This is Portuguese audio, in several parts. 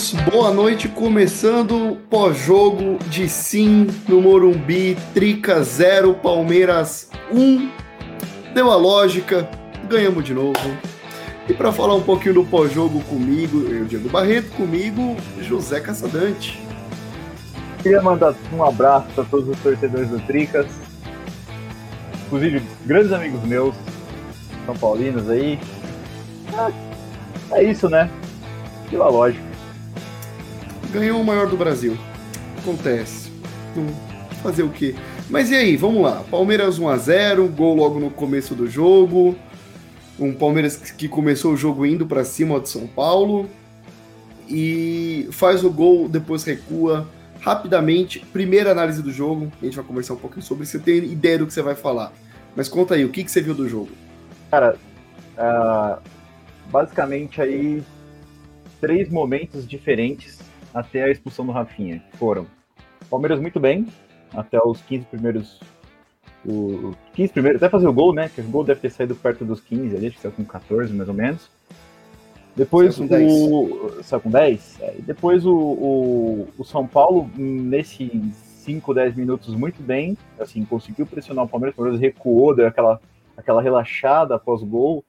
Aeroporcos, boa noite, começando pós-jogo de sim no Morumbi, Trica 0, Palmeiras 1. Deu a lógica, ganhamos de novo. E para falar um pouquinho do pós-jogo comigo, eu, Diego Barreto, comigo, José Caçadante. Queria mandar um abraço para todos os torcedores do Tricas, inclusive grandes amigos meus, São Paulinos aí. É, é isso, né? Pela lógica. Ganhou o maior do Brasil. Acontece. fazer o quê? Mas e aí, vamos lá. Palmeiras 1 a 0 gol logo no começo do jogo. Um Palmeiras que começou o jogo indo para cima de São Paulo. E faz o gol, depois recua rapidamente. Primeira análise do jogo. A gente vai conversar um pouquinho sobre. Você tem ideia do que você vai falar. Mas conta aí, o que, que você viu do jogo? Cara, uh, basicamente aí três momentos diferentes até a expulsão do Rafinha. Foram Palmeiras muito bem, até os 15 primeiros. O 15 primeiros, até fazer o gol, né? Que o gol deve ter saído perto dos 15 ali, acho que saiu com 14 mais ou menos. Depois saiu com 10. o. Saiu com 10? É, depois o, o, o, São Paulo, nesses 5, 10 minutos, muito bem. Assim, conseguiu pressionar o Palmeiras, o Palmeiras recuou, deu aquela, aquela relaxada após o gol.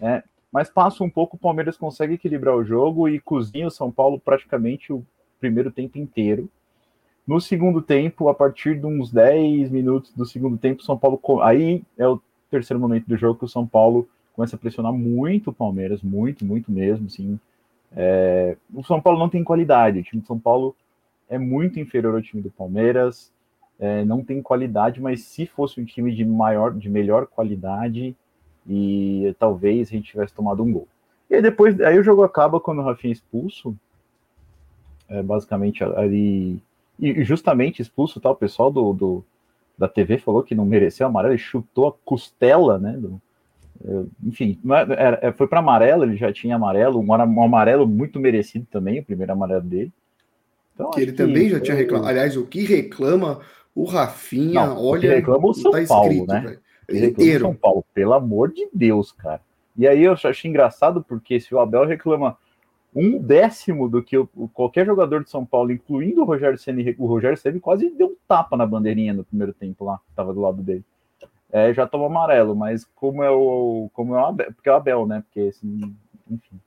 Né? Mas passa um pouco, o Palmeiras consegue equilibrar o jogo e cozinha o São Paulo praticamente o primeiro tempo inteiro. No segundo tempo, a partir de uns 10 minutos do segundo tempo, São Paulo. Aí é o terceiro momento do jogo que o São Paulo começa a pressionar muito o Palmeiras, muito, muito mesmo. Assim. É... O São Paulo não tem qualidade. O time de São Paulo é muito inferior ao time do Palmeiras. É, não tem qualidade, mas se fosse um time de maior, de melhor qualidade, e talvez a gente tivesse tomado um gol. E aí depois, aí o jogo acaba quando o Rafinha é expulso, é, basicamente ali, e justamente expulso, tá, o pessoal do, do, da TV falou que não mereceu amarelo, ele chutou a costela, né, do, é, enfim, é, era, é, foi para amarelo, ele já tinha amarelo, um, um, amarelo muito merecido também, o primeiro amarelo dele. Então, que ele também já tinha reclamado. Aliás, o que reclama o Rafinha, não, olha, o que reclama o São tá Paulo, escrito, né? Véio inteiro. São Paulo, pelo amor de Deus, cara. E aí eu achei engraçado porque se o Abel reclama um décimo do que o, qualquer jogador de São Paulo, incluindo o Rogério Ceni, o Rogério Ceni quase deu um tapa na bandeirinha no primeiro tempo lá, que tava do lado dele. É, já toma amarelo, mas como é o como é o Abel, porque é o Abel, né? Porque assim, enfim.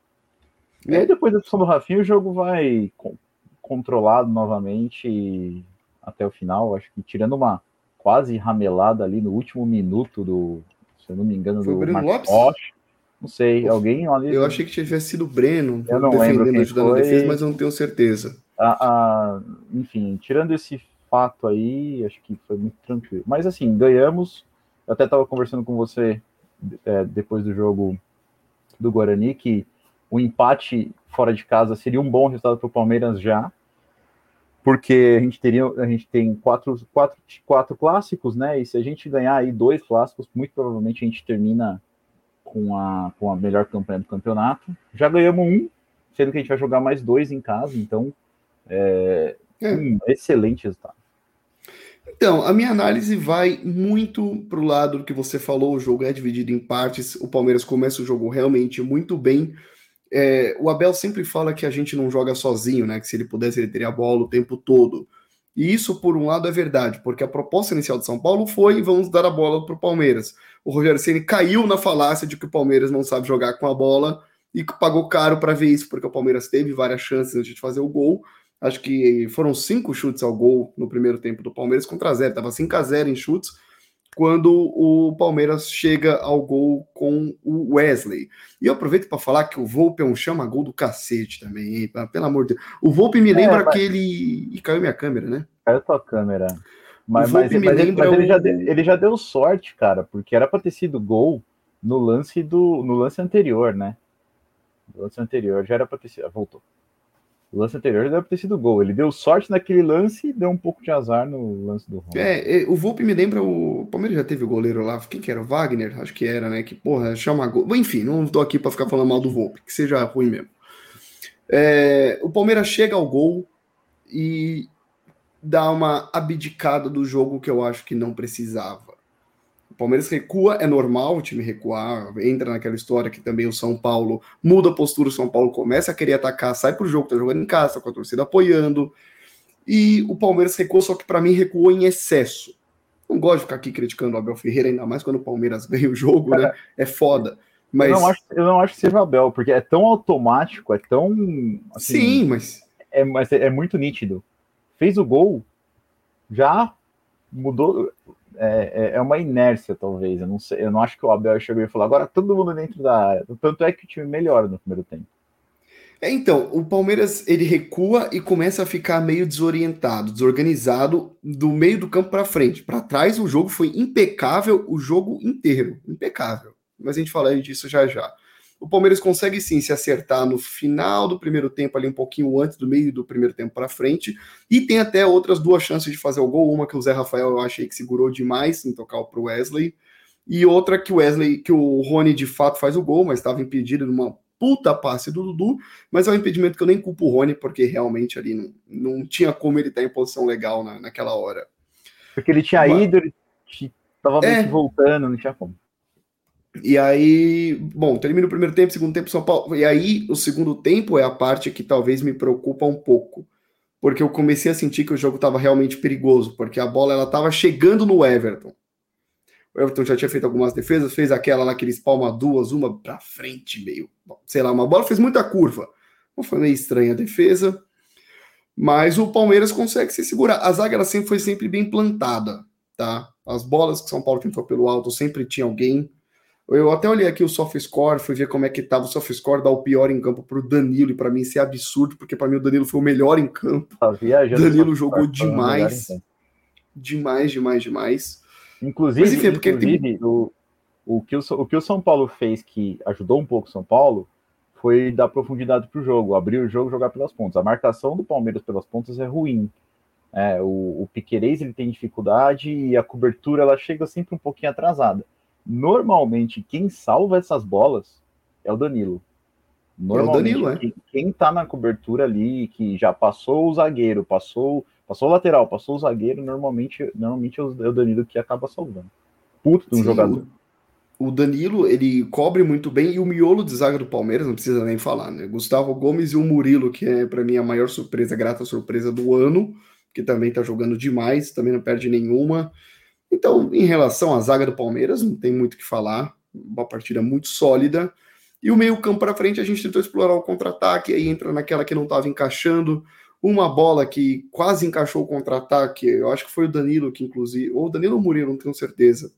E aí depois da expulsão do Rafinha, o jogo vai controlado novamente até o final, acho que tirando uma quase ramelada ali no último minuto do, se eu não me engano, Foi do Breno Lopes? Rocha. Não sei, alguém ali. Eu achei que tivesse sido o Breno eu não defendendo, ajudando foi. a defesa, mas eu não tenho certeza. enfim, tirando esse fato aí, acho que foi muito tranquilo. Mas assim, ganhamos. Eu até estava conversando com você é, depois do jogo do Guarani que o empate fora de casa seria um bom resultado para o Palmeiras já porque a gente teria, a gente tem quatro, quatro, quatro clássicos, né? E se a gente ganhar aí dois clássicos, muito provavelmente a gente termina com a, com a melhor campanha do campeonato. Já ganhamos um, sendo que a gente vai jogar mais dois em casa, então é, é. um excelente resultado. Então, a minha análise vai muito para o lado do que você falou. O jogo é dividido em partes. O Palmeiras começa o jogo realmente muito bem é, o Abel sempre fala que a gente não joga sozinho, né? Que se ele pudesse, ele teria a bola o tempo todo. E isso, por um lado, é verdade, porque a proposta inicial de São Paulo foi vamos dar a bola para o Palmeiras. O Rogério Ceni caiu na falácia de que o Palmeiras não sabe jogar com a bola e pagou caro para ver isso, porque o Palmeiras teve várias chances antes de fazer o gol. Acho que foram cinco chutes ao gol no primeiro tempo do Palmeiras contra zero. Tava 5 a 0 em chutes quando o Palmeiras chega ao gol com o Wesley. E eu aproveito para falar que o Volpe é um chama-gol do cacete também, hein? Pelo amor de Deus. O Volpe me é, lembra é, mas... aquele. E caiu minha câmera, né? Caiu tua câmera. Mas, mas, mas, mas, ele, ele, já deu, ele já deu sorte, cara, porque era para ter sido gol no lance do no lance anterior, né? No lance anterior já era para ter sido. Voltou. O lance anterior deve ter sido gol. Ele deu sorte naquele lance e deu um pouco de azar no lance do Roma. É, o Volpe me lembra o. Palmeiras já teve o goleiro lá. Quem que era? O Wagner? Acho que era, né? Que, porra, chama gol. Enfim, não tô aqui para ficar falando mal do Volpe, que seja ruim mesmo. É, o Palmeiras chega ao gol e dá uma abdicada do jogo que eu acho que não precisava. O Palmeiras recua, é normal o time recuar, entra naquela história que também o São Paulo muda a postura, o São Paulo começa a querer atacar, sai pro jogo, tá jogando em casa, tá com a torcida apoiando. E o Palmeiras recuou, só que para mim recuou em excesso. Não gosto de ficar aqui criticando o Abel Ferreira, ainda mais quando o Palmeiras ganha o jogo, né? É foda. Mas... Eu, não acho, eu não acho que seja o Abel, porque é tão automático, é tão. Assim, Sim, mas. É, mas é muito nítido. Fez o gol, já mudou. É, é, é uma inércia, talvez. Eu não, sei, eu não acho que o Abel chegou e falou, agora todo mundo dentro da área. Tanto é que o time melhora no primeiro tempo. É, então, o Palmeiras ele recua e começa a ficar meio desorientado, desorganizado do meio do campo para frente. Para trás, o jogo foi impecável o jogo inteiro, impecável. Mas a gente fala disso já já. O Palmeiras consegue sim se acertar no final do primeiro tempo, ali um pouquinho antes do meio do primeiro tempo para frente, e tem até outras duas chances de fazer o gol. Uma que o Zé Rafael eu achei que segurou demais em tocar para o Wesley, e outra que o Wesley, que o Rony de fato faz o gol, mas estava impedido numa puta passe do Dudu, mas é um impedimento que eu nem culpo o Rony, porque realmente ali não, não tinha como ele estar em posição legal na, naquela hora. Porque ele tinha mas... ido, ele estava é. voltando, não tinha como. E aí, bom, termina o primeiro tempo, segundo tempo, São Paulo. E aí, o segundo tempo é a parte que talvez me preocupa um pouco. Porque eu comecei a sentir que o jogo estava realmente perigoso, porque a bola ela estava chegando no Everton. O Everton já tinha feito algumas defesas, fez aquela lá que ele espalma duas, uma para frente, meio, sei lá, uma bola fez muita curva. Não foi meio estranha a defesa, mas o Palmeiras consegue se segurar. A zaga ela sempre foi sempre bem plantada, tá? As bolas que São Paulo tentou pelo alto sempre tinha alguém. Eu até olhei aqui o soft score, fui ver como é que tava o soft score, dá o pior em campo pro Danilo, e para mim isso é absurdo, porque para mim o Danilo foi o melhor em campo. Tá Danilo jogou demais. Demais, demais, demais. Inclusive, Mas, enfim, porque inclusive o, o, que o, o que o São Paulo fez que ajudou um pouco o São Paulo foi dar profundidade para o jogo, abrir o jogo jogar pelas pontas. A marcação do Palmeiras pelas pontas é ruim. É, o, o Piquerez ele tem dificuldade e a cobertura ela chega sempre um pouquinho atrasada. Normalmente, quem salva essas bolas é o Danilo. Normalmente, é o Danilo, é. quem, quem tá na cobertura ali, que já passou o zagueiro, passou Passou o lateral, passou o zagueiro, normalmente, normalmente é o Danilo que acaba salvando. Puto de um Sim, jogador. O Danilo, ele cobre muito bem, e o miolo de zaga do Palmeiras, não precisa nem falar, né? Gustavo Gomes e o Murilo, que é para mim a maior surpresa, grata surpresa do ano, que também tá jogando demais, também não perde nenhuma. Então, em relação à zaga do Palmeiras, não tem muito o que falar, uma partida muito sólida. E o meio-campo para frente, a gente tentou explorar o contra-ataque, aí entra naquela que não estava encaixando. Uma bola que quase encaixou o contra-ataque, eu acho que foi o Danilo que inclusive, ou o Danilo Murilo, não tenho certeza,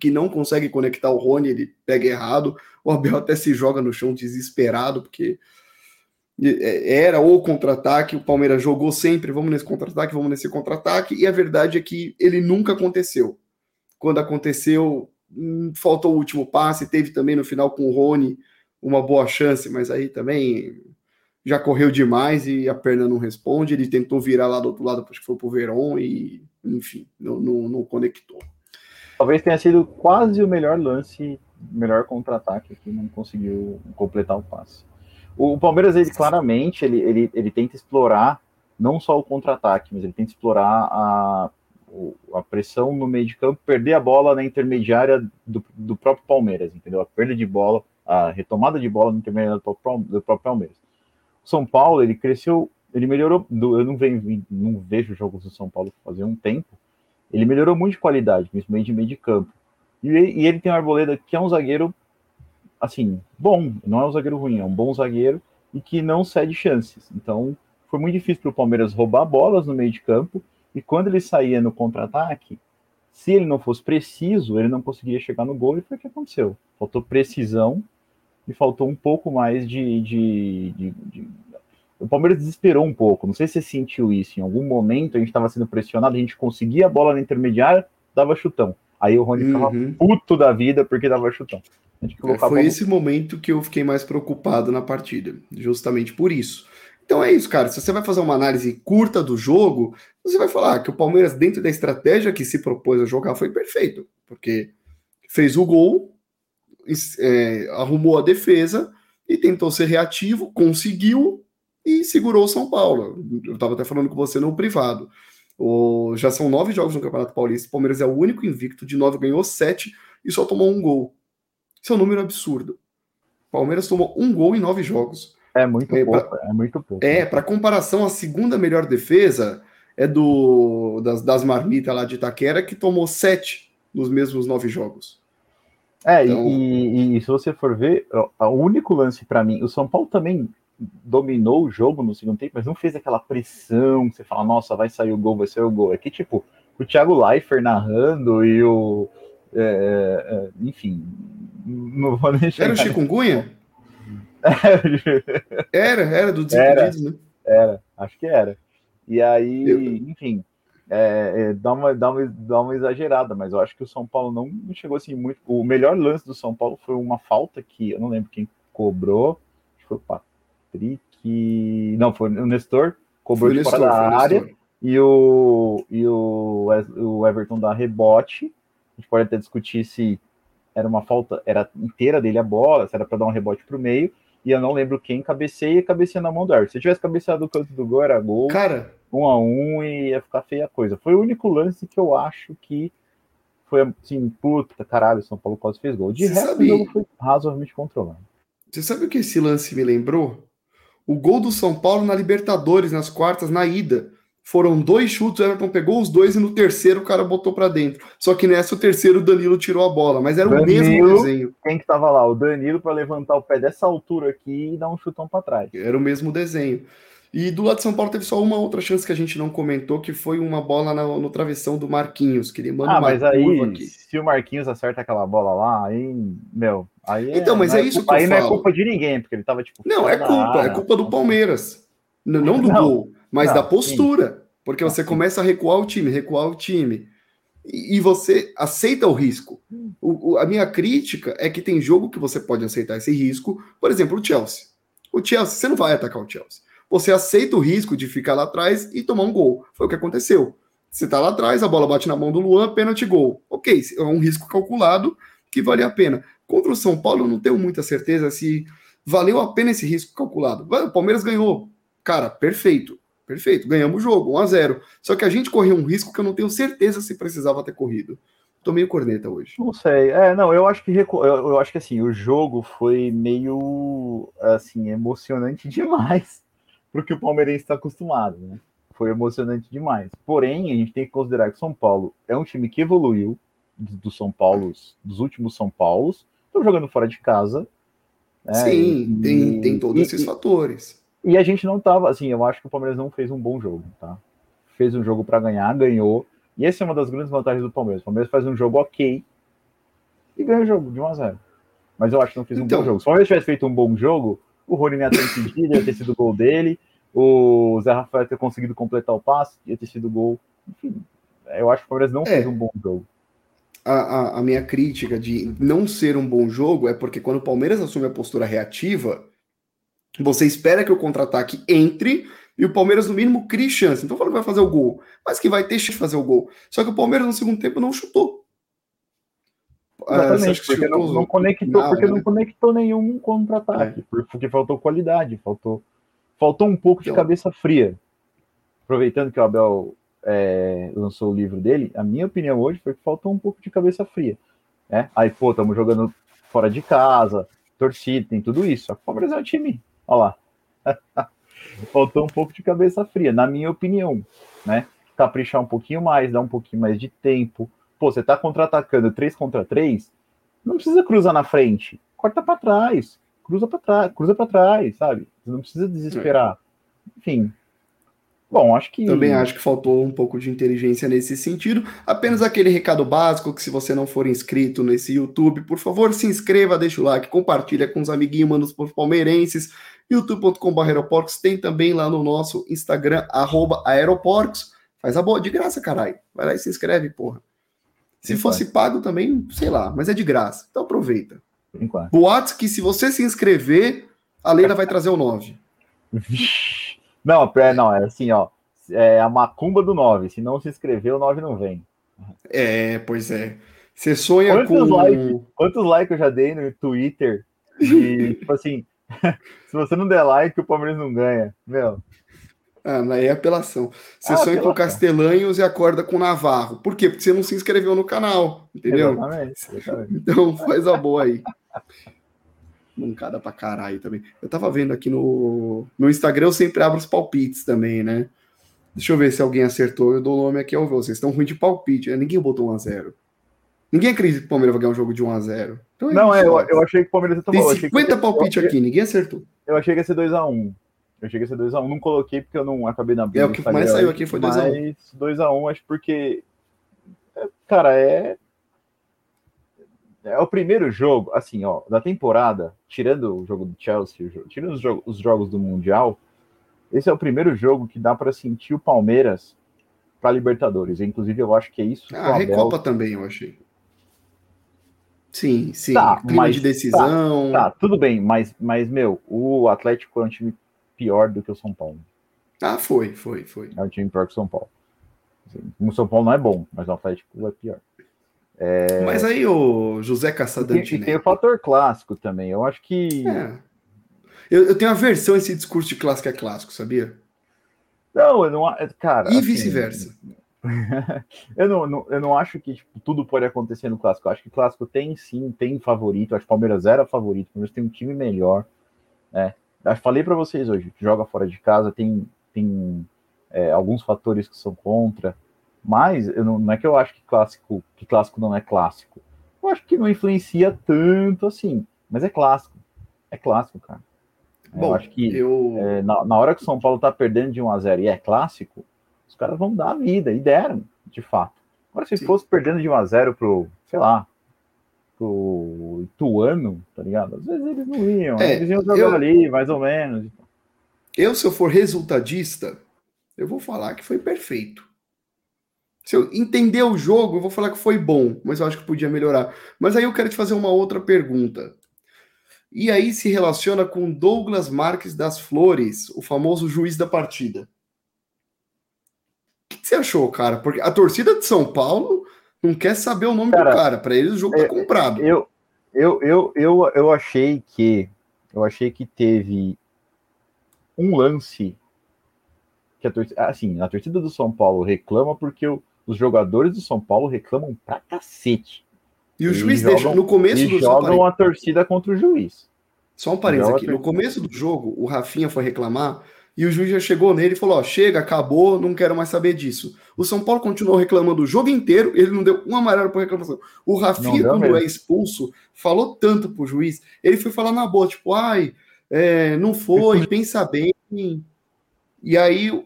que não consegue conectar o Rony, ele pega errado, o Abel até se joga no chão desesperado, porque era o contra-ataque, o Palmeiras jogou sempre, vamos nesse contra-ataque, vamos nesse contra-ataque, e a verdade é que ele nunca aconteceu. Quando aconteceu, hum, faltou o último passe, teve também no final com o Rony uma boa chance, mas aí também já correu demais e a perna não responde. Ele tentou virar lá do outro lado, acho que foi pro Verón e, enfim, não, não, não conectou. Talvez tenha sido quase o melhor lance, melhor contra-ataque que não conseguiu completar o passe. O, Palmeiras, ele claramente, ele, ele, ele tenta explorar não só o contra-ataque, mas ele tenta explorar a, a pressão no meio de campo, perder a bola na intermediária do, do próprio Palmeiras, entendeu? A perda de bola, a retomada de bola na intermediária do próprio, do próprio Palmeiras. São Paulo, ele cresceu, ele melhorou. Eu não, venho, não vejo jogos do São Paulo fazer um tempo. Ele melhorou muito de qualidade, principalmente de meio de campo. E, e ele tem o Arboleda, que é um zagueiro, assim, bom. Não é um zagueiro ruim, é um bom zagueiro e que não cede chances. Então, foi muito difícil para o Palmeiras roubar bolas no meio de campo. E quando ele saía no contra-ataque, se ele não fosse preciso, ele não conseguia chegar no gol. E foi o que aconteceu. Faltou precisão e faltou um pouco mais de, de, de, de, O Palmeiras desesperou um pouco. Não sei se você sentiu isso. Em algum momento a gente estava sendo pressionado, a gente conseguia a bola na intermediária, dava chutão. Aí o Rony ficava uhum. puto da vida porque dava chutão. É, foi esse momento que eu fiquei mais preocupado na partida, justamente por isso. Então é isso, cara. Se você vai fazer uma análise curta do jogo, você vai falar que o Palmeiras, dentro da estratégia que se propôs a jogar, foi perfeito. Porque fez o gol, é, arrumou a defesa e tentou ser reativo, conseguiu e segurou o São Paulo. Eu estava até falando com você no privado. O, já são nove jogos no Campeonato Paulista. O Palmeiras é o único invicto. De nove ganhou sete e só tomou um gol. Isso é um número absurdo. O Palmeiras tomou um gol em nove jogos. É muito é, pouco. Pra, é muito pouco. É, para comparação, a segunda melhor defesa é do das, das marmitas lá de Itaquera, que tomou sete nos mesmos nove jogos. É, então... e, e, e, se você for ver, o único lance para mim, o São Paulo também dominou o jogo no segundo tempo, mas não fez aquela pressão que você fala, nossa, vai sair o gol, vai sair o gol. É que, tipo, o Thiago Leifert narrando e o. É, é, é enfim. Não vou nem Era o chikungunya? era, era do Desimpedidos, né? Era, acho que era. E aí, eu... enfim, é, é, dá, uma, dá, uma, dá uma exagerada, mas eu acho que o São Paulo não chegou assim muito. O melhor lance do São Paulo foi uma falta que eu não lembro quem cobrou, acho que foi o Patrick. Não, foi o Nestor, cobrou de fora da área. E o, e o, o Everton dá rebote. A gente pode até discutir se era uma falta, era inteira dele a bola, se era para dar um rebote para o meio e eu não lembro quem cabeceia e cabeceia na mão do árbitro. Se tivesse cabeceado o canto do gol, era gol. Cara. Um a um e ia ficar feia a coisa. Foi o único lance que eu acho que foi assim, puta caralho, São Paulo quase fez gol. De resto, sabe... o jogo foi razoavelmente controlado. Você sabe o que esse lance me lembrou? O gol do São Paulo na Libertadores, nas quartas, na ida. Foram dois chutes, o Everton pegou os dois e no terceiro o cara botou para dentro. Só que nessa o terceiro o Danilo tirou a bola, mas era Danilo, o mesmo desenho. Quem que tava lá? O Danilo para levantar o pé dessa altura aqui e dar um chutão para trás. Era o mesmo desenho. E do lado de São Paulo teve só uma outra chance que a gente não comentou, que foi uma bola no, no travessão do Marquinhos, que ele manda ah, mas aí, aqui. se o Marquinhos acerta aquela bola lá, aí, meu, aí Então, mas é, é isso culpa, que eu Aí falo. não é culpa de ninguém, porque ele tava tipo... Não, é culpa, área, é culpa do Palmeiras. Não, não do não, gol, mas não, da postura. Sim. Porque você começa a recuar o time, recuar o time. E, e você aceita o risco. O, o, a minha crítica é que tem jogo que você pode aceitar esse risco. Por exemplo, o Chelsea. O Chelsea, você não vai atacar o Chelsea. Você aceita o risco de ficar lá atrás e tomar um gol. Foi o que aconteceu. Você tá lá atrás, a bola bate na mão do Luan, pênalti gol. Ok, é um risco calculado que vale a pena. Contra o São Paulo, eu não tenho muita certeza se valeu a pena esse risco calculado. O Palmeiras ganhou. Cara, perfeito. Perfeito, ganhamos o jogo, 1 a 0 Só que a gente correu um risco que eu não tenho certeza se precisava ter corrido. Tô meio corneta hoje. Não sei. É, não, eu acho que eu, eu acho que assim, o jogo foi meio assim, emocionante demais pro que o palmeirense está acostumado, né? Foi emocionante demais. Porém, a gente tem que considerar que São Paulo é um time que evoluiu dos São Paulos, dos últimos São Paulos. Estão jogando fora de casa. Né? Sim, e, tem, tem todos e, esses e, fatores. E a gente não tava, assim, eu acho que o Palmeiras não fez um bom jogo, tá? Fez um jogo para ganhar, ganhou. E essa é uma das grandes vantagens do Palmeiras. O Palmeiras faz um jogo ok e ganha o jogo de 1 a 0. Mas eu acho que não fez um então, bom jogo. Se o Palmeiras tivesse feito um bom jogo, o Rony ia ter impedido, ia ter sido o gol dele. O Zé Rafael ia ter conseguido completar o passe, ia ter sido gol. Enfim, eu acho que o Palmeiras não é. fez um bom jogo. A, a, a, minha crítica de não ser um bom jogo é porque quando o Palmeiras assume a postura reativa, você espera que o contra-ataque entre e o Palmeiras, no mínimo, crie chance. Então, falando que vai fazer o gol, mas que vai ter chance de fazer o gol. Só que o Palmeiras, no segundo tempo, não chutou. Exatamente, porque, chutou não, não, conectou, porque não né? conectou nenhum contra-ataque, é. porque faltou qualidade, faltou, faltou um pouco de cabeça fria. Aproveitando que o Abel é, lançou o livro dele, a minha opinião hoje foi que faltou um pouco de cabeça fria. Né? Aí, pô, estamos jogando fora de casa, torcida, tem tudo isso. O Palmeiras é um time Olha lá. Faltou um pouco de cabeça fria, na minha opinião, né? Caprichar um pouquinho mais, dar um pouquinho mais de tempo. Pô, você tá contra-atacando 3 contra 3, não precisa cruzar na frente. Corta para trás, cruza para trás, cruza para trás, sabe? Você não precisa desesperar. Enfim, Bom, acho que. Também acho que faltou um pouco de inteligência nesse sentido. Apenas aquele recado básico: que se você não for inscrito nesse YouTube, por favor, se inscreva, deixa o like, compartilha com os amiguinhos, manos por palmeirenses youtube.com.br aeroporcos, tem também lá no nosso Instagram, aeroporcos. Faz a boa, de graça, caralho. Vai lá e se inscreve, porra. Se fosse pago também, sei lá, mas é de graça. Então aproveita. Boatos que se você se inscrever, a Leila vai trazer o 9. Não, é, não, é assim, ó. É a macumba do 9. Se não se inscrever, o 9 não vem. É, pois é. Você sonha quantos com. Like, quantos likes eu já dei no Twitter? E, tipo assim, Se você não der like, o Palmeiras não ganha. Meu. Ah, aí é apelação. Você ah, sonha com Castelanhos e acorda com Navarro. Por quê? Porque você não se inscreveu no canal, entendeu? Exatamente, exatamente. Então faz a boa aí. Mancada pra caralho também. Eu tava vendo aqui no, no Instagram, eu sempre abro os palpites também, né? Deixa eu ver se alguém acertou. Eu dou o nome aqui ao ver. Vocês estão ruim de palpite, né? Ninguém botou 1x0. Ninguém acredita que o Palmeiras vai ganhar um jogo de 1x0. Então é não, é, eu, eu, achei que o Palmeiras ia tomar. Tem 50 palpites aqui, ninguém acertou. Eu achei que ia ser 2x1. Eu cheguei a ser 2x1. Não coloquei porque eu não acabei na briga. É o que mais saiu aqui foi 2x1. Mas 2x1, acho porque. É, cara, é. É o primeiro jogo, assim, ó, da temporada, tirando o jogo do Chelsea, tirando os, jogos, os jogos do Mundial, esse é o primeiro jogo que dá para sentir o Palmeiras para Libertadores. Inclusive, eu acho que é isso. Ah, a Recopa também, eu achei. Sim, sim. Tá, Clima mas, de decisão. Tá, tá, tudo bem, mas, mas, meu, o Atlético é um time pior do que o São Paulo. Ah, foi, foi, foi. É um time pior que o São Paulo. Assim, o São Paulo não é bom, mas o Atlético é pior. É... Mas aí o José Caçadante. E, e tem o fator clássico também. Eu acho que. É. Eu, eu tenho aversão a esse discurso de clássico é clássico, sabia? Não, eu não. Cara. E assim, vice-versa. eu, não, não, eu não acho que tipo, tudo pode acontecer no clássico. Eu acho que o clássico tem sim, tem favorito. Eu acho que o Palmeiras era favorito. O Palmeiras tem um time melhor. Né? Falei para vocês hoje, joga fora de casa, tem, tem é, alguns fatores que são contra, mas eu não, não, é que eu acho que clássico, que clássico não é clássico. Eu acho que não influencia tanto assim, mas é clássico. É clássico, cara. Bom, eu acho que eu... É, na, na, hora que o São Paulo tá perdendo de 1 a 0 e é clássico, os caras vão dar a vida, e deram, de fato. Agora, se Sim. fosse perdendo de 1 a 0 pro, sei lá, pro Ituano, tá ligado? Às vezes eles não iam, é, eles iam jogar eu, ali, mais ou menos. Eu, se eu for resultadista, eu vou falar que foi perfeito. Se eu entender o jogo, eu vou falar que foi bom, mas eu acho que podia melhorar. Mas aí eu quero te fazer uma outra pergunta. E aí se relaciona com Douglas Marques das Flores, o famoso juiz da partida. O que você achou, cara? Porque a torcida de São Paulo não quer saber o nome cara, do cara. Para eles o jogo tá é, tá comprado. Eu, eu, eu, eu, eu achei que eu achei que teve um lance que a torcida, assim, a torcida do São Paulo reclama porque o, os jogadores do São Paulo reclamam pra cacete. E o juiz jogam, deixa no começo do jogo. jogam a torcida contra o juiz. Só um parênteses aqui. No começo do jogo, o Rafinha foi reclamar e o juiz já chegou nele e falou: Ó, chega, acabou, não quero mais saber disso. O São Paulo continuou reclamando o jogo inteiro, ele não deu um amarelo por reclamação. O Rafinha, quando mesmo. é expulso, falou tanto pro juiz, ele foi falar na boa, tipo, ai, é, não foi, pensa bem. E aí.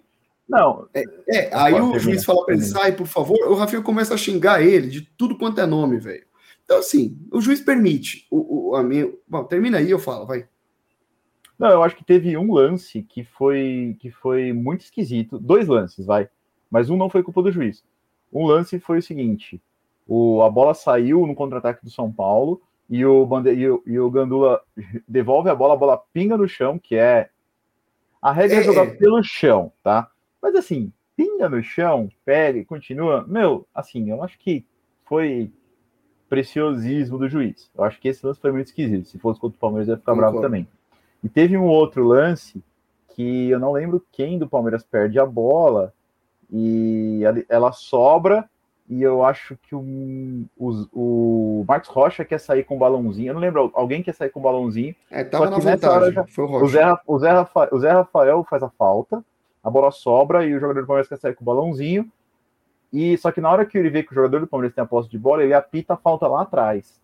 Não. É, é aí o juiz fala para ele, sai, por favor. O Rafinha começa a xingar ele de tudo quanto é nome, velho. Então, assim, o juiz permite. O, o, a minha... Bom, termina aí, eu falo, vai. Não, eu acho que teve um lance que foi que foi muito esquisito. Dois lances, vai. Mas um não foi culpa do juiz. Um lance foi o seguinte: o, a bola saiu no contra-ataque do São Paulo e o, Bande, e, o, e o Gandula devolve a bola, a bola pinga no chão, que é. A regra é, é jogar pelo chão, tá? Mas assim, pinga no chão, pega e continua. Meu, assim, eu acho que foi preciosismo do juiz. Eu acho que esse lance foi muito esquisito. Se fosse contra o Palmeiras, ia ficar Concordo. bravo também. E teve um outro lance que eu não lembro quem do Palmeiras perde a bola e ela sobra e eu acho que o, o, o Marcos Rocha quer sair com um balãozinho. Eu não lembro, alguém quer sair com um balãozinho. É, tava na vantagem, já, foi o Rocha. O Zé, o, Zé Rafael, o Zé Rafael faz a falta, a bola sobra e o jogador do Palmeiras quer sair com o balãozinho. E só que na hora que ele vê que o jogador do Palmeiras tem a posse de bola, ele apita a falta lá atrás.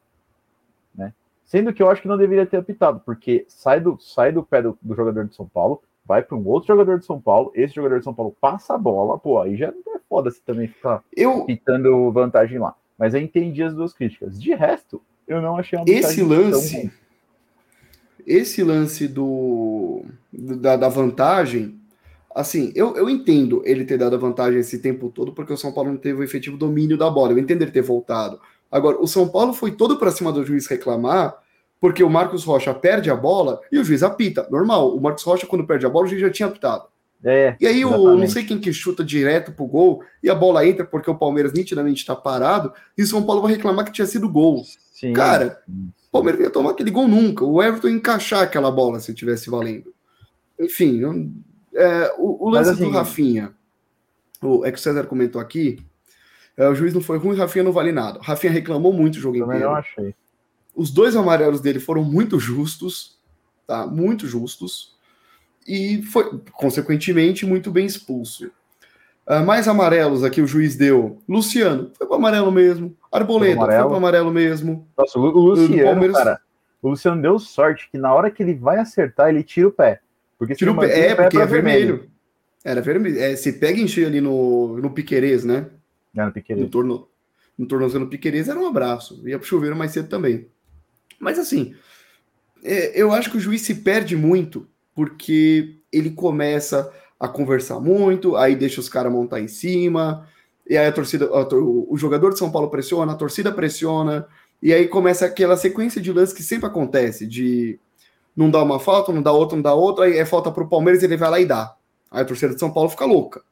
Sendo que eu acho que não deveria ter apitado, porque sai do, sai do pé do, do jogador de São Paulo, vai para um outro jogador de São Paulo, esse jogador de São Paulo passa a bola, pô, aí já é foda se também ficar eu... pitando vantagem lá. Mas eu entendi as duas críticas. De resto, eu não achei uma Esse lance. Esse lance do da, da vantagem, assim, eu, eu entendo ele ter dado a vantagem esse tempo todo, porque o São Paulo não teve o efetivo domínio da bola. Eu entendo ele ter voltado. Agora, o São Paulo foi todo para cima do juiz reclamar, porque o Marcos Rocha perde a bola e o juiz apita. Normal, o Marcos Rocha, quando perde a bola, o juiz já tinha apitado. É, e aí, o, não sei quem que chuta direto pro gol e a bola entra porque o Palmeiras nitidamente está parado e o São Paulo vai reclamar que tinha sido gol. Sim. Cara, o Palmeiras ia tomar aquele gol nunca. O Everton ia encaixar aquela bola se tivesse valendo. Enfim, eu, É, o, o, lance assim, do Rafinha, o é que o César comentou aqui, é, o juiz não foi ruim, o Rafinha não vale nada. O Rafinha reclamou muito o jogo inteiro. não achei. Os dois amarelos dele foram muito justos, tá? Muito justos. E foi, consequentemente, muito bem expulso. Uh, mais amarelos aqui o juiz deu. Luciano, foi para amarelo mesmo. Arboleda, foi para amarelo mesmo. Nossa, o Luciano, Palmeiras... cara, o Luciano deu sorte que na hora que ele vai acertar, ele tira o pé. Porque tira o pé, é, porque é vermelho. vermelho. Era vermelho. É, se pega em cheio ali no, no Piquerez, né? É, no Piquerez. No, torno, no tornozelo Piquerez era um abraço. Ia pro chuveiro mais cedo também. Mas assim, é, eu acho que o juiz se perde muito porque ele começa a conversar muito, aí deixa os caras montar em cima, e aí a torcida, o jogador de São Paulo pressiona, a torcida pressiona, e aí começa aquela sequência de lances que sempre acontece, de não dá uma falta, não dá outra, não dá outra, aí é falta pro Palmeiras, ele vai lá e dá. Aí a torcida de São Paulo fica louca.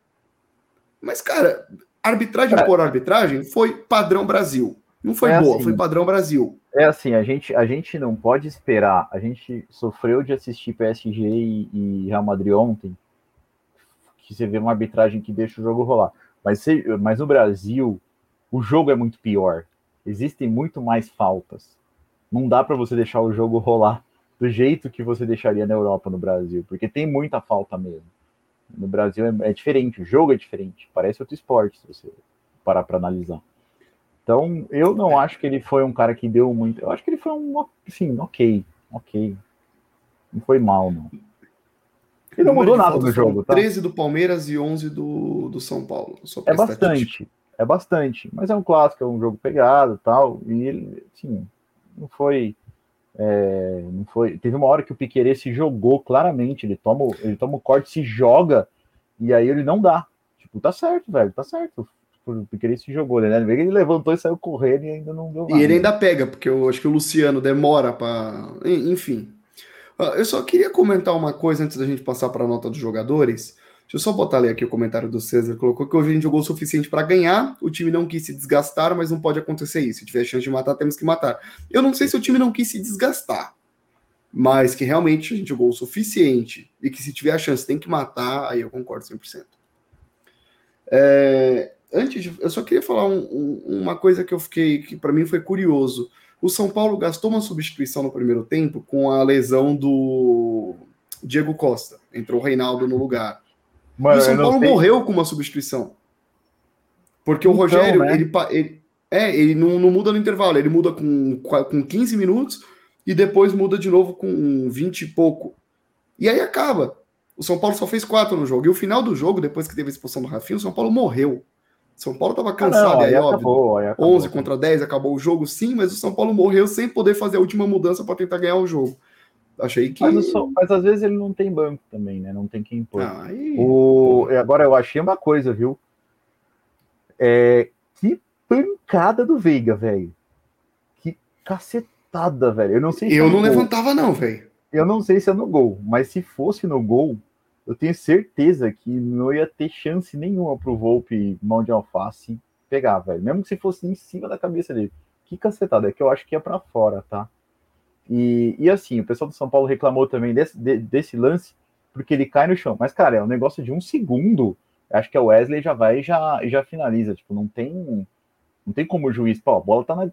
Mas, cara, arbitragem por arbitragem foi padrão Brasil. Não foi é boa, assim, foi padrão Brasil. É assim, a gente, a gente não pode esperar. A gente sofreu de assistir PSG e, e Real Madrid ontem, que você vê uma arbitragem que deixa o jogo rolar. Mas, mas no Brasil, o jogo é muito pior. Existem muito mais faltas. Não dá para você deixar o jogo rolar do jeito que você deixaria na Europa no Brasil, porque tem muita falta mesmo. No Brasil é, é diferente, o jogo é diferente, parece outro esporte se você parar para analisar. Então, eu não acho que ele foi um cara que deu muito. Eu acho que ele foi um, assim, ok, ok. Não foi mal, não. Ele não mudou nada no jogo, tá? 13 do Palmeiras e 11 do, do São Paulo. É bastante, é bastante. Mas é um clássico, é um jogo pegado tal. E ele, assim, não foi. É, não foi. Teve uma hora que o Piquerez se jogou claramente. Ele toma, ele toma o corte, se joga, e aí ele não dá. Tipo, tá certo, velho, tá certo porque ele se jogou, né? Ele levantou e saiu correndo e ainda não deu nada. E ele ainda pega, porque eu acho que o Luciano demora para. Enfim. Eu só queria comentar uma coisa antes da gente passar para a nota dos jogadores. Deixa eu só botar ali aqui o comentário do César. Colocou que hoje a gente jogou o suficiente para ganhar. O time não quis se desgastar, mas não pode acontecer isso. Se tiver chance de matar, temos que matar. Eu não sei se o time não quis se desgastar, mas que realmente a gente jogou o suficiente e que se tiver a chance tem que matar, aí eu concordo 100%. É, antes de, eu só queria falar um, um, uma coisa que eu fiquei, que para mim foi curioso. O São Paulo gastou uma substituição no primeiro tempo com a lesão do Diego Costa. Entrou o Reinaldo no lugar. Mano, e o São Paulo sei. morreu com uma substituição. Porque então, o Rogério, né? ele, ele, é, ele não, não, muda no intervalo, ele muda com, com 15 minutos e depois muda de novo com 20 e pouco. E aí acaba. O São Paulo só fez quatro no jogo. E o final do jogo, depois que teve a expulsão do Rafinha, o São Paulo morreu. São Paulo estava cansado, ah, não, aí, é óbvio. Acabou, aí acabou, 11 contra 10, acabou o jogo, sim, mas o São Paulo morreu sem poder fazer a última mudança para tentar ganhar o jogo. Achei que. Mas, mas, às vezes ele não tem banco também, né? Não tem quem impor. Ah, aí... o... Agora eu achei uma coisa, viu? É... Que pancada do Veiga, velho. Que cacetada, velho. Eu não sei se Eu é não gol. levantava, não, velho. Eu não sei se é no gol, mas se fosse no gol, eu tenho certeza que não ia ter chance nenhuma pro Volpe, mão de alface, pegar, velho. Mesmo que se fosse em cima da cabeça dele. Que cacetada, é que eu acho que ia para fora, tá? E, e assim, o pessoal do São Paulo reclamou também desse, de, desse lance, porque ele cai no chão. Mas, cara, é um negócio de um segundo. Acho que a Wesley já vai e já, já finaliza. Tipo, não tem. Não tem como o juiz, pô, a bola tá na,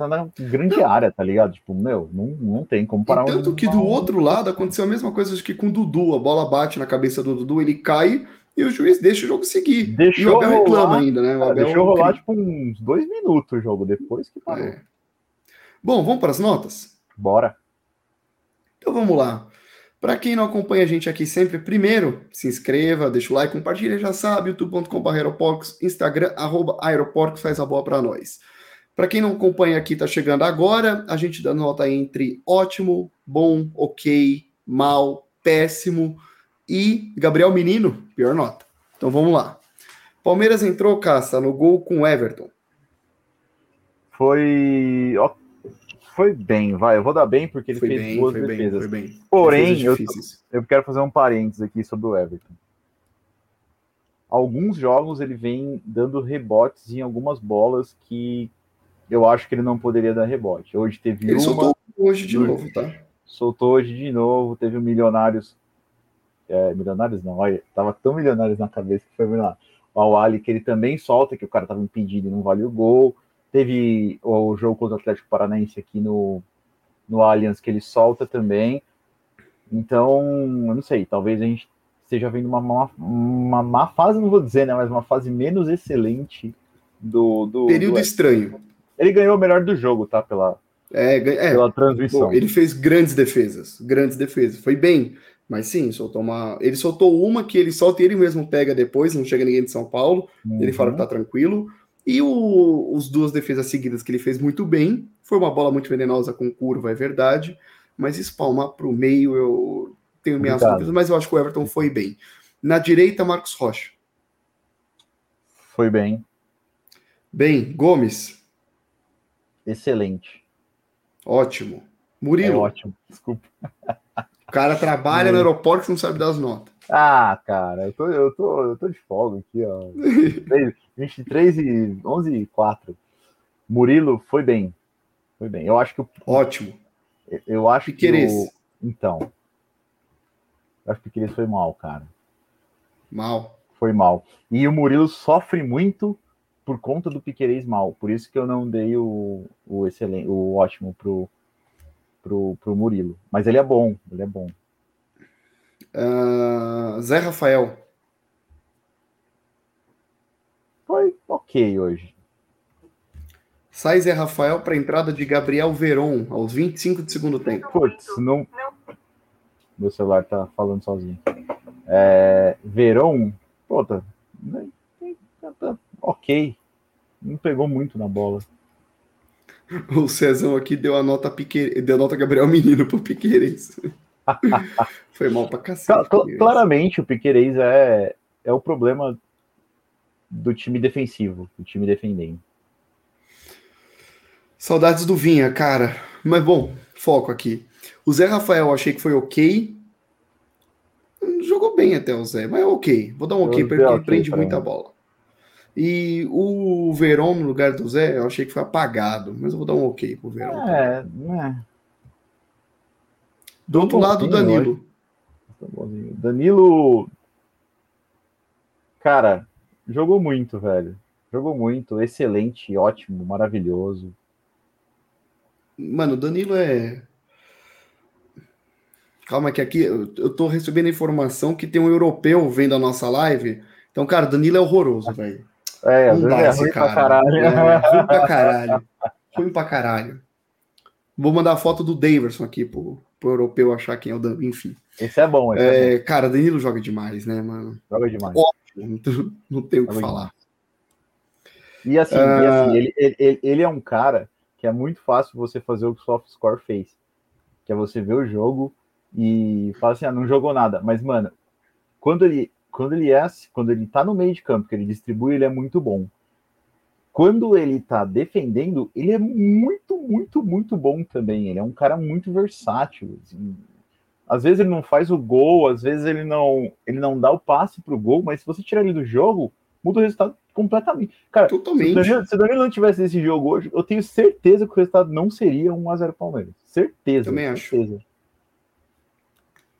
tá na grande área, tá ligado? Tipo, meu, não, não tem como parar. E tanto um, que do outro lado aconteceu a mesma coisa acho que com o Dudu, a bola bate na cabeça do Dudu, ele cai e o juiz deixa o jogo seguir. Deixou e o Abel rolar, reclama ainda, né? O Abel deixou rolar tipo uns dois minutos o jogo depois que parou. É. Bom, vamos para as notas? Bora. Então vamos lá. Para quem não acompanha a gente aqui sempre, primeiro, se inscreva, deixa o like, compartilha, já sabe, youtube.com.br instagram, arroba aeroporcos, faz a boa para nós. Para quem não acompanha aqui, está chegando agora, a gente dá nota entre ótimo, bom, ok, mal, péssimo e Gabriel Menino, pior nota. Então vamos lá. Palmeiras entrou, Caça, no gol com Everton. Foi. Foi bem, vai. Eu vou dar bem porque ele foi fez bem, duas foi defesas. Bem, foi bem. Porém, eu, eu quero fazer um parênteses aqui sobre o Everton. Alguns jogos ele vem dando rebotes em algumas bolas que eu acho que ele não poderia dar rebote. Hoje teve ele uma. Soltou hoje de novo, tá? Soltou hoje de novo. Teve o Milionários. é, milionários não, olha, tava tão milionários na cabeça que foi lá. O Awali, que ele também solta, que o cara tava impedido e não vale o gol. Teve o jogo contra o Atlético Paranaense aqui no, no Allianz, que ele solta também. Então, eu não sei, talvez a gente esteja vendo uma, uma, uma má fase, não vou dizer, né, mas uma fase menos excelente do. do Período do... estranho. Ele ganhou o melhor do jogo, tá? Pela, é, é, pela transmissão. Ele fez grandes defesas, grandes defesas. Foi bem, mas sim, soltou uma. Ele soltou uma que ele solta e ele mesmo pega depois, não chega ninguém de São Paulo. Uhum. Ele fala que tá tranquilo. E o, os duas defesas seguidas que ele fez muito bem. Foi uma bola muito venenosa com curva, é verdade. Mas espalmar para o meio, eu tenho minhas dúvidas, mas eu acho que o Everton foi bem. Na direita, Marcos Rocha. Foi bem. Bem, Gomes. Excelente. Ótimo. Murilo. É ótimo, desculpa. O cara trabalha no aeroporto e não sabe dar as notas. Ah, cara, eu tô, eu tô, eu tô de folga aqui, ó. 23 e 11 e 4. Murilo foi bem. Foi bem. Eu acho que. Ótimo. Eu acho Piqueires. que. O, então. Eu acho que o Piqueires foi mal, cara. Mal. Foi mal. E o Murilo sofre muito por conta do Piqueires mal. Por isso que eu não dei o, o excelente, o ótimo pro, pro, pro Murilo. Mas ele é bom, ele é bom. Uh, Zé Rafael. Foi ok hoje. Sai Zé Rafael para entrada de Gabriel Veron aos 25 de segundo tempo. Putz, não. Meu celular tá falando sozinho. É, Veron, puta, tá ok. Não pegou muito na bola. O Cezão aqui deu a nota Piqueires, deu a nota Gabriel Menino pro Piqueires. Foi mal pra cacete. Claramente o Piqueires é, é o problema do time defensivo, do time defendendo. Saudades do Vinha, cara. Mas bom, foco aqui. O Zé Rafael achei que foi ok. Jogou bem até o Zé, mas é ok. Vou dar um ok, porque ele prende muita bola. E o Verón no lugar do Zé, eu achei que foi apagado, mas eu vou dar um ok pro Verón. É, é. Do outro lado, o Danilo. Danilo. Cara, jogou muito, velho. Jogou muito, excelente, ótimo, maravilhoso. Mano, o Danilo é. Calma, que aqui eu tô recebendo informação que tem um europeu vendo a nossa live. Então, cara, Danilo é horroroso, velho. É, não é ruim cara. pra caralho. É, ruim pra caralho. ruim pra caralho. Vou mandar a foto do Daverson aqui pro, pro europeu achar quem é o Danilo, enfim. Esse é bom, esse é, é bom. Cara, Danilo joga demais, né, mano? Joga demais. Óbvio, não, tenho o que falar. E assim, e assim ele, ele, ele é um cara que é muito fácil você fazer o que o SoftScore fez. Que é você ver o jogo e falar assim, ah, não jogou nada. Mas, mano, quando ele, quando ele é, quando ele tá no meio de campo, que ele distribui, ele é muito bom. Quando ele tá defendendo, ele é muito, muito, muito bom também. Ele é um cara muito versátil. Assim. Às vezes ele não faz o gol, às vezes ele não, ele não dá o passe pro gol, mas se você tirar ele do jogo, muda o resultado completamente. Cara, Totalmente. Se, o Danilo, se o Danilo não tivesse esse jogo hoje, eu tenho certeza que o resultado não seria 1x0 Palmeiras. Certeza. Também certeza. acho.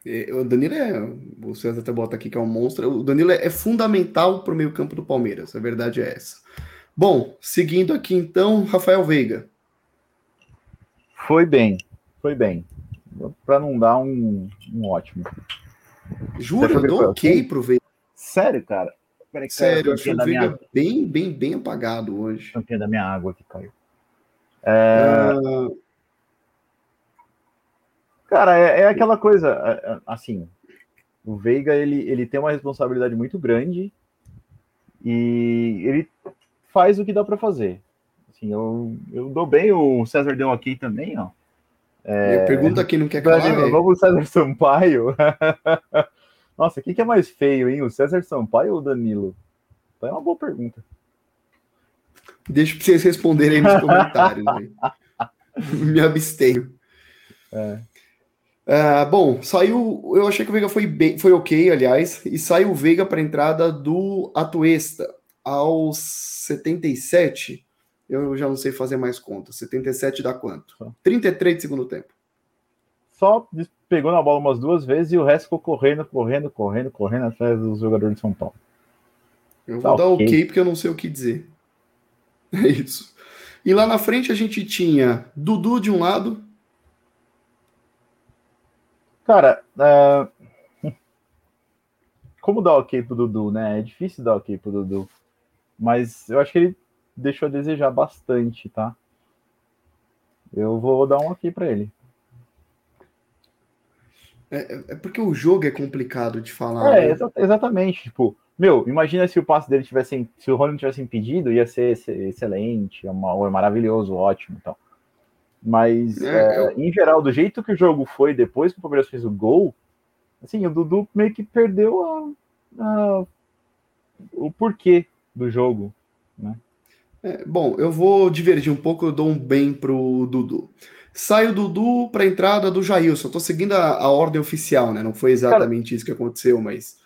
É, o Danilo é. O César até bota aqui que é um monstro. O Danilo é, é fundamental para o meio-campo do Palmeiras. A verdade é essa. Bom, seguindo aqui então, Rafael Veiga. Foi bem, foi bem. Para não dar um, um ótimo. Juro, eu dou ok pro Veiga. Sério, cara? Peraí, Sério, eu achei o Veiga bem, bem, bem apagado hoje. Tampinha da minha água que caiu. É... Uh... Cara, é, é, aquela coisa, assim, o Veiga, ele, ele tem uma responsabilidade muito grande e ele faz o que dá para fazer. Assim, eu, eu dou bem, o César deu aqui também, ó. É, pergunta quem não quer calar. É. Vamos César Sampaio. Nossa, o que, é mais feio, hein? O César Sampaio ou o Danilo? Então é uma boa pergunta. Deixa para vocês responderem aí nos comentários. Me abstenho. É. Uh, bom, saiu. Eu achei que o Veiga foi, bem, foi ok, aliás, e saiu o Veiga para a entrada do Atuesta aos 77. Eu já não sei fazer mais conta. 77 dá quanto? 33 de segundo tempo. Só pegou na bola umas duas vezes e o resto ficou correndo, correndo, correndo, correndo atrás dos jogadores de São Paulo. Eu vou tá dar okay. ok porque eu não sei o que dizer. É isso. E lá na frente a gente tinha Dudu de um lado. Cara, uh... como dar ok pro Dudu, né? É difícil dar ok pro Dudu. Mas eu acho que ele deixou a desejar bastante, tá? Eu vou dar um aqui para ele. É, é, porque o jogo é complicado de falar. É, né? exatamente. Tipo, meu, imagina se o passe dele tivesse. Se o Rony tivesse impedido, ia ser, ser excelente, é é maravilhoso, ótimo então. Mas, é, é, eu... em geral, do jeito que o jogo foi depois que o Palmeiras fez o gol, assim, o Dudu meio que perdeu a, a o porquê do jogo, né? É, bom, eu vou divergir um pouco, eu dou um bem pro Dudu. Sai o Dudu para a entrada do Jailson. Estou seguindo a, a, ordem oficial, né? Não foi exatamente Cara, isso que aconteceu, mas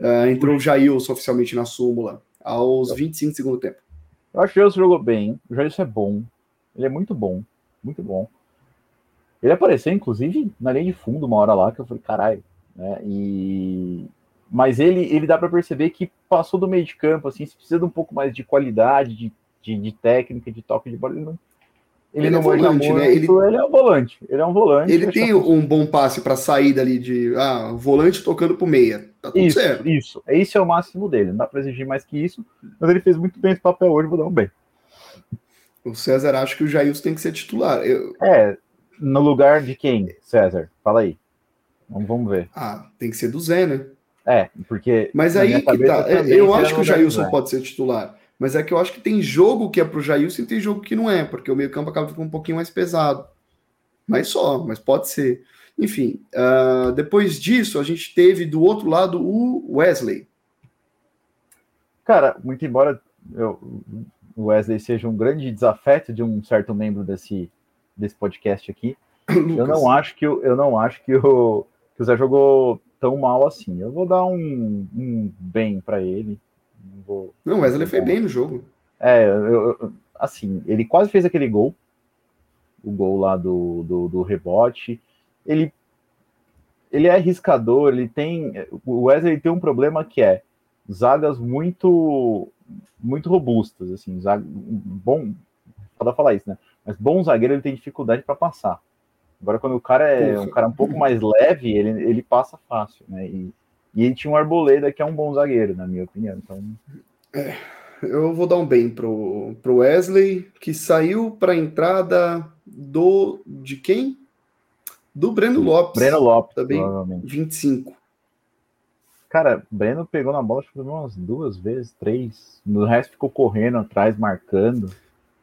uh, entrou o Jailson oficialmente na súmula aos 25 do segundo tempo. Eu acho que o Jailson jogou bem. O Jailson é bom. Ele é muito bom. Muito bom. Ele apareceu, inclusive, na linha de fundo uma hora lá, que eu falei, caralho. Né? E mas ele, ele dá para perceber que passou do meio de campo, assim, se precisa de um pouco mais de qualidade, de de, de técnica, de toque de bola, ele não, ele, ele não é volante, muito, né? Ele, ele é um volante. Ele é um volante. Ele tem um bom passe para sair dali de ah, volante tocando pro meia. Tá tudo isso, certo. Isso. Esse é o máximo dele. Não dá para exigir mais que isso. Mas ele fez muito bem esse papel hoje, vou dar um bem. O César acha que o Jailson tem que ser titular. Eu... É, no lugar de quem, César? Fala aí. Vamos, ver. Ah, tem que ser do Zé, né? É, porque. Mas aí que tá. Eu acho que o Jailson pode ser titular. Mas é que eu acho que tem jogo que é pro Jailson e tem jogo que não é, porque o meio-campo acaba ficando um pouquinho mais pesado. Mas só, mas pode ser. Enfim, uh, depois disso, a gente teve do outro lado o Wesley. Cara, muito embora eu, o Wesley seja um grande desafeto de um certo membro desse, desse podcast aqui, eu não acho que eu, eu não acho que o, que o Zé jogou tão mal assim. Eu vou dar um, um bem para ele. Não, vou, não, Wesley foi bem no jogo. É, eu, eu, assim, ele quase fez aquele gol. O gol lá do, do, do rebote. Ele, ele é arriscador, ele tem. O Wesley tem um problema que é zagas muito muito robustas, assim, bom, pode falar isso, né? Mas bom zagueiro ele tem dificuldade para passar. Agora quando o cara é um cara um pouco mais leve, ele, ele passa fácil, né? E, e ele tinha um Arboleda, que é um bom zagueiro, na minha opinião. Então... É, eu vou dar um bem pro, pro Wesley, que saiu para a entrada do. de quem? Do Breno Lopes. Breno Lopes, também. Provavelmente. 25. Cara, Breno pegou na bola acho que umas duas vezes, três. No resto ficou correndo atrás, marcando.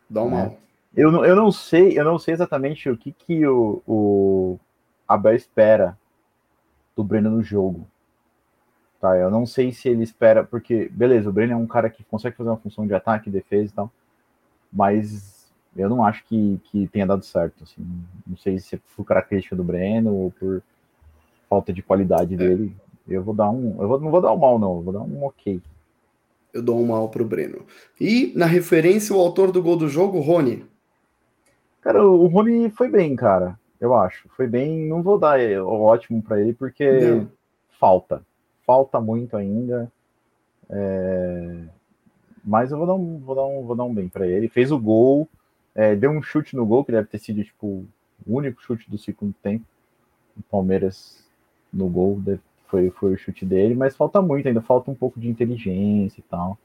Dá um né? mal. Eu não, eu não sei, eu não sei exatamente o que, que o, o Abel espera do Breno no jogo. Tá, eu não sei se ele espera, porque, beleza, o Brenner é um cara que consegue fazer uma função de ataque, defesa e tal, mas eu não acho que, que tenha dado certo. Assim, não sei se é por característica do Breno ou por falta de qualidade é. dele. Eu vou dar um. Eu vou, não vou dar um mal, não, eu vou dar um ok. Eu dou um mal pro Breno. E na referência, o autor do gol do jogo, Rony. Cara, o Rony foi bem, cara. Eu acho. Foi bem. Não vou dar o ótimo para ele, porque não. falta falta muito ainda. É... Mas eu vou dar um, vou dar um, vou dar um bem para ele. Fez o gol, é, deu um chute no gol, que deve ter sido tipo, o único chute do segundo tempo. O Palmeiras no gol foi, foi o chute dele, mas falta muito, ainda falta um pouco de inteligência e tal.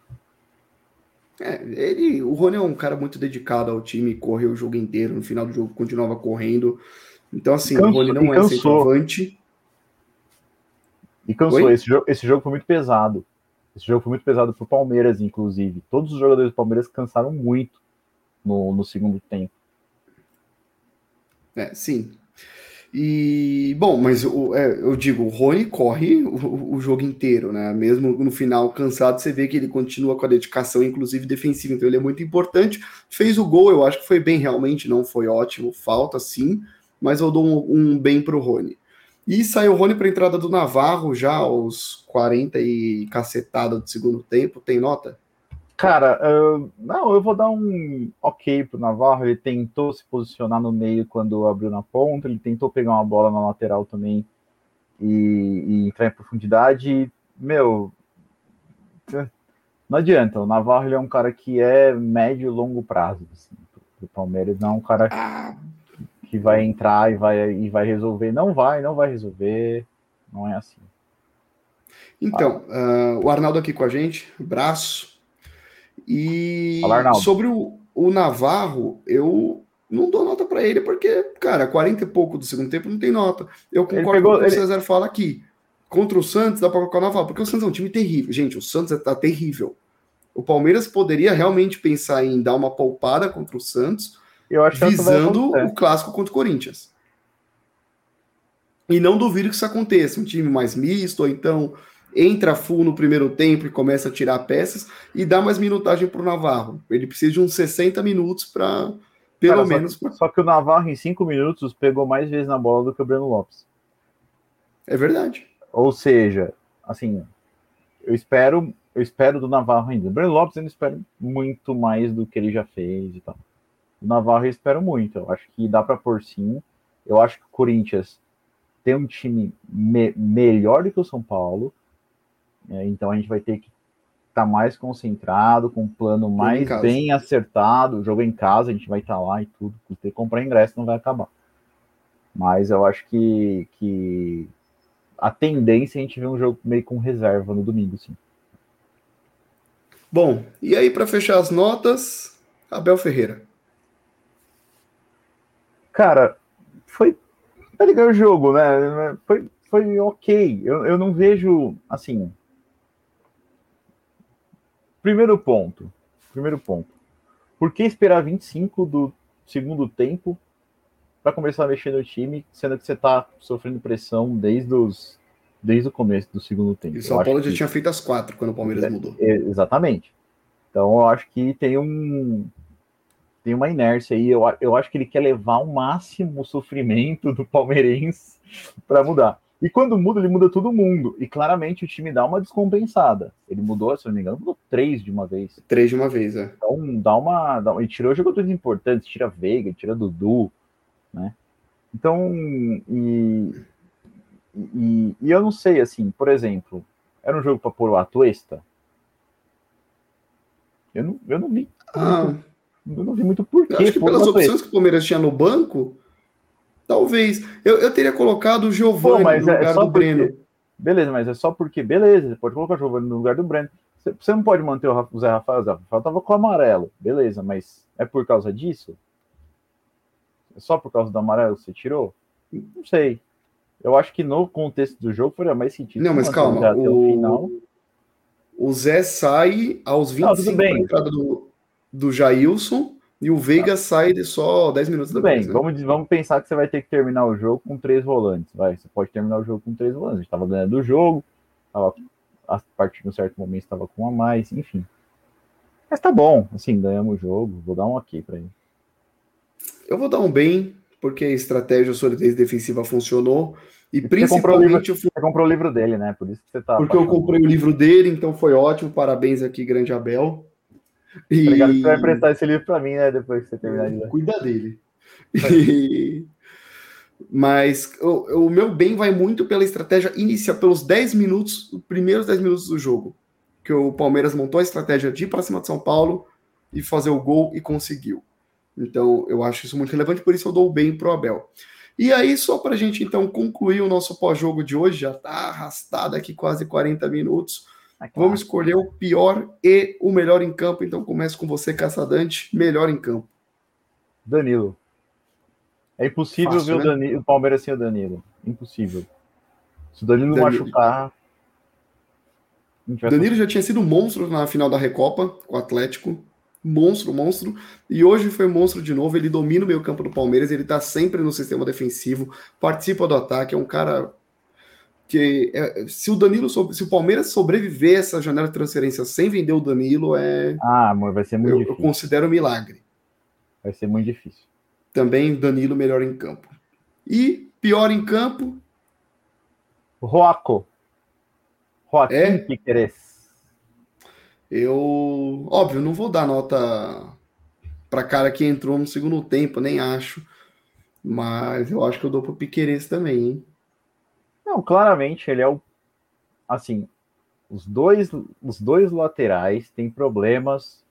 É, ele, o Rony é um cara muito dedicado ao time, correu o jogo inteiro, no final do jogo continuava correndo. Então, assim, Cansou, o Rony não é centroavante. E cansou. Esse jogo, esse jogo foi muito pesado. Esse jogo foi muito pesado pro Palmeiras, inclusive. Todos os jogadores do Palmeiras cansaram muito no, no segundo tempo. É, sim. E, bom, mas o, é, eu digo, o Rony corre o, o, jogo inteiro, né? Mesmo no final cansado, você vê que ele continua com a dedicação, inclusive defensiva. Então ele é muito importante. Fez o gol, eu acho que foi bem realmente, não foi ótimo, falta sim, mas eu dou um, um bem pro Rony. E saiu o Rony para entrada do Navarro já aos 40 e cacetada do segundo tempo. Tem nota? Cara, uh, não, eu vou dar um ok pro Navarro. Ele tentou se posicionar no meio quando abriu na ponta, ele tentou pegar uma bola na lateral também e, e entrar em profundidade. Meu, não adianta. O Navarro ele é um cara que é médio e longo prazo. Assim, pro Palmeiras não é um cara ah. que vai entrar e vai, e vai resolver. Não vai, não vai resolver. Não é assim. Então, uh, o Arnaldo aqui com a gente, braço. E Fala, sobre o, o Navarro, eu não dou nota para ele, porque, cara, 40 e pouco do segundo tempo não tem nota. Eu concordo pegou, com o que o César fala aqui. Contra o Santos, dá para colocar o Navarro, porque o Santos é um time terrível. Gente, o Santos tá terrível. O Palmeiras poderia realmente pensar em dar uma poupada contra o Santos, visando o clássico contra o Corinthians. E não duvido que isso aconteça. Um time mais misto, ou então entra full no primeiro tempo e começa a tirar peças e dá mais minutagem para o Navarro. Ele precisa de uns 60 minutos para, pelo Cara, menos. Só, só, que o Navarro, em 5 minutos, pegou mais vezes na bola do que o Breno Lopes. É verdade. Ou seja, assim, eu espero, eu espero do Navarro ainda. O Breno Lopes não espero muito mais do que ele já fez e tal. O Navarro eu espero muito. Eu acho que dá para pôr sim. Eu acho que o Corinthians tem um time me melhor do que o São Paulo então a gente vai ter que estar tá mais concentrado, com um plano mais bem acertado. O jogo em casa, a gente vai estar tá lá e tudo. Ter que comprar ingresso não vai acabar. Mas eu acho que, que a tendência é a gente ver um jogo meio com reserva no domingo, sim. Bom, e aí para fechar as notas, Abel Ferreira. Cara, foi tá ligado o jogo, né? Foi, foi ok. Eu, eu não vejo assim Primeiro ponto. Primeiro ponto. Por que esperar 25 do segundo tempo para começar a mexer no time, sendo que você está sofrendo pressão desde, os, desde o começo do segundo tempo? E o São Paulo já que... tinha feito as quatro quando o Palmeiras é, mudou. É, exatamente. Então eu acho que tem um tem uma inércia aí. Eu, eu acho que ele quer levar o máximo sofrimento do palmeirense para mudar. E quando muda, ele muda todo mundo. E claramente o time dá uma descompensada. Ele mudou, se não me engano, mudou três de uma vez. Três de uma vez, é. Então dá uma. Dá, e tirou jogadores importantes, tira Veiga, tira Dudu, né? Então, e, e, e eu não sei, assim, por exemplo, era um jogo para pôr o Atuesta? Eu não, eu não vi. Ah, eu não vi muito porquê. Acho que pelas opções que o Palmeiras tinha no banco, Talvez. Eu, eu teria colocado o Giovanni no lugar é do porque... Breno. Beleza, mas é só porque, beleza, você pode colocar o Giovanni no lugar do Breno. Você não pode manter o Zé Rafael. O Zé Rafael tava com o amarelo, beleza, mas é por causa disso? É só por causa do amarelo que você tirou? Não sei. Eu acho que no contexto do jogo faria mais sentido. Não, mas calma. O... Final. o Zé sai aos 25 não, para entrada do, do Jailson e o Veiga tá. sai de só 10 minutos Tudo depois. Bem, né? vamos, vamos pensar que você vai ter que terminar o jogo com três volantes. Vai, você pode terminar o jogo com três volantes. A gente estava ganhando o jogo, tava, a partir de um certo momento estava com um a mais, enfim. Mas tá bom, assim, ganhamos o jogo. Vou dar um aqui para ele. Eu vou dar um bem, porque a estratégia a solidez defensiva funcionou. E principalmente. Você comprou, livro, você comprou o livro dele, né? Por isso que você tá. Porque eu comprei o livro dele, então foi ótimo. Parabéns aqui, grande Abel. E... Obrigado vai emprestar esse livro para mim, né? Depois que você terminar de ler. Cuida dele. E... Mas o, o, meu bem vai muito pela estratégia inicial, pelos 10 minutos, os primeiros 10 minutos do jogo. Que o Palmeiras montou a estratégia de ir para cima de São Paulo e fazer o gol e conseguiu. Então, eu acho isso muito relevante, por isso eu dou o bem pro Abel. E aí, só para a gente então concluir o nosso pós-jogo de hoje, já está arrastado aqui quase 40 minutos. Vamos escolher o pior e o melhor em campo. Então começa com você, Caçadante. Melhor em campo. Danilo. É impossível Fácil, ver né? o, Danilo, o Palmeiras sem o Danilo. Impossível. Se o Danilo, Danilo. machucar. Danilo já tinha sido monstro na final da Recopa com o Atlético. Monstro, monstro. E hoje foi monstro de novo. Ele domina o meio campo do Palmeiras. Ele tá sempre no sistema defensivo, participa do ataque. É um cara que é, se o Danilo, se o Palmeiras sobreviver essa janela de transferência sem vender o Danilo, é. Ah, amor, vai ser muito eu, difícil. Eu considero um milagre. Vai ser muito difícil. Também Danilo melhor em campo. E pior em campo. Roaco. Joaquim é? Piqueres. Eu, óbvio, não vou dar nota para cara que entrou no segundo tempo, nem acho. Mas eu acho que eu dou pro Piqueires também, hein? Não, claramente ele é o assim, os dois os dois laterais têm problemas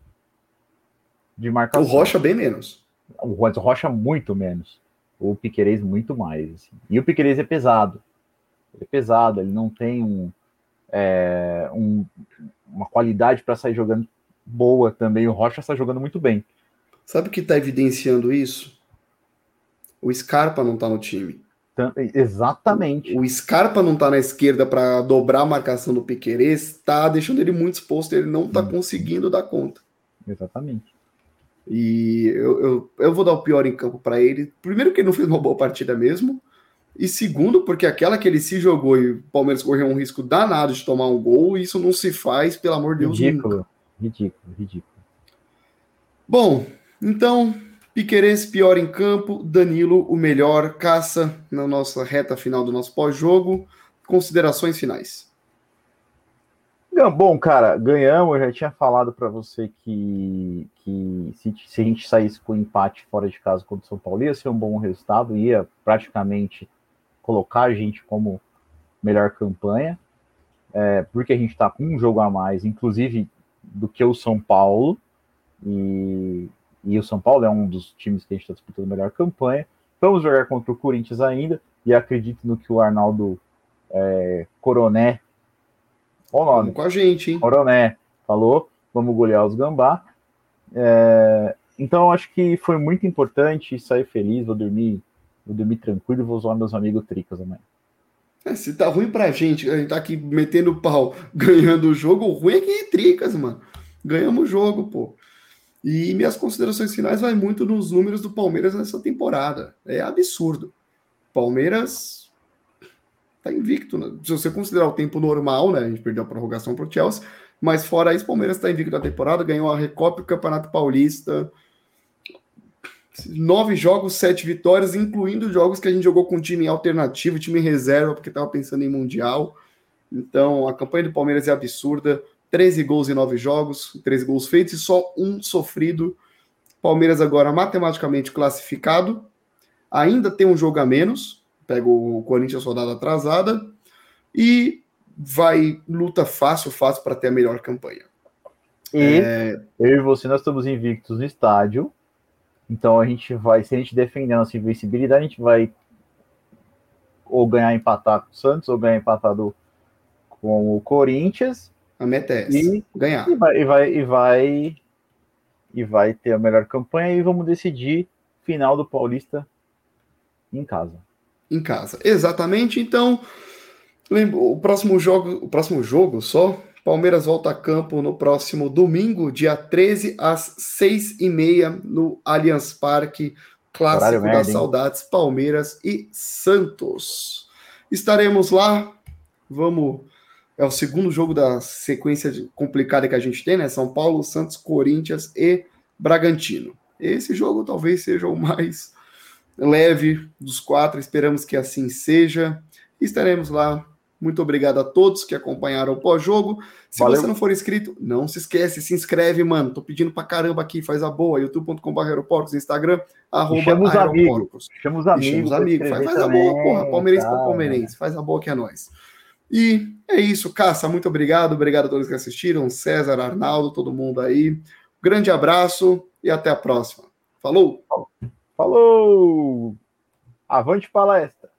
de marcação. O Rocha bem menos. O Rocha muito menos. O Piqueires muito mais. Assim. E o Piqueires é pesado. Ele é pesado, ele não tem um, é, um uma qualidade para sair jogando boa também. O Rocha está jogando muito bem. Sabe o que está evidenciando isso? O Scarpa não está no time. Exatamente. O Scarpa não tá na esquerda para dobrar a marcação do Piquerez, tá deixando ele muito exposto, ele não tá hum. conseguindo dar conta. Exatamente. E eu, eu, eu vou dar o pior em campo para ele. Primeiro, que ele não fez uma boa partida mesmo. E segundo, porque aquela que ele se jogou e o Palmeiras correu um risco danado de tomar um gol, isso não se faz, pelo amor de Deus. Ridículo, nunca. ridículo, ridículo. Bom, então Piqueires pior em campo, Danilo o melhor, caça na nossa reta final do nosso pós-jogo. Considerações finais. Bom, cara, ganhamos. Eu já tinha falado para você que, que se, se, a gente saísse com empate fora de casa contra o São Paulo, ia ser um bom resultado, ia praticamente colocar a gente como melhor campanha, é, porque a gente está com um jogo a mais, inclusive do que o São Paulo. E e o São Paulo é um dos times que a gente está disputando a melhor campanha. Vamos jogar contra o Corinthians ainda, e acredito no que o Arnaldo é, Coroné, o nome? Vamos com a gente, hein? Coroné falou, vamos golear os Gambá. É, então, acho que foi muito importante sair feliz, vou dormir, vou dormir tranquilo e vou usar meus amigos tricas amanhã. É, se tá ruim pra gente, a gente tá aqui metendo pau, ganhando o jogo, o ruim é que é tricas, mano. Ganhamos o jogo, pô. E minhas considerações finais vai muito nos números do Palmeiras nessa temporada. É absurdo. Palmeiras tá invicto. Né? Se você considerar o tempo normal, né? A gente perdeu a prorrogação para o Chelsea, mas fora isso, o Palmeiras está invicto na temporada, ganhou a Recopa e o Campeonato Paulista. Nove jogos, sete vitórias, incluindo jogos que a gente jogou com time alternativo, time reserva, porque estava pensando em Mundial. Então, a campanha do Palmeiras é absurda. 13 gols em 9 jogos, 13 gols feitos e só um sofrido. Palmeiras agora matematicamente classificado. Ainda tem um jogo a menos. Pega o Corinthians rodada atrasada. E vai luta fácil, fácil para ter a melhor campanha. E é... eu e você, nós estamos invictos no estádio. Então a gente vai, se a gente defender a nossa invencibilidade, a gente vai ou ganhar empatar com o Santos, ou ganhar empatado com o Corinthians, a meta é essa, e, ganhar. E vai, e vai, e vai, e vai ter a melhor campanha e vamos decidir final do Paulista em casa. Em casa, exatamente. Então, o próximo jogo, o próximo jogo só, Palmeiras volta a campo no próximo domingo, dia 13, às 6 e meia no Allianz Parque, clássico das saudades, Palmeiras e Santos. Estaremos lá, vamos é o segundo jogo da sequência complicada que a gente tem, né? São Paulo, Santos, Corinthians e Bragantino. Esse jogo talvez seja o mais leve dos quatro, esperamos que assim seja. Estaremos lá. Muito obrigado a todos que acompanharam o pós-jogo. Se Valeu. você não for inscrito, não se esquece, se inscreve, mano. Tô pedindo pra caramba aqui, faz a boa. youtube.com.br aeroportos, Instagram, arroba chama os amigos. Chama os amigos. Chama os amigos. Faz, faz a boa, porra. Palmeirense tá, palmeirense. Faz a boa que é nós. E é isso, Caça, muito obrigado. Obrigado a todos que assistiram, César, Arnaldo, todo mundo aí. Grande abraço e até a próxima. Falou! Falou! Avante palestra!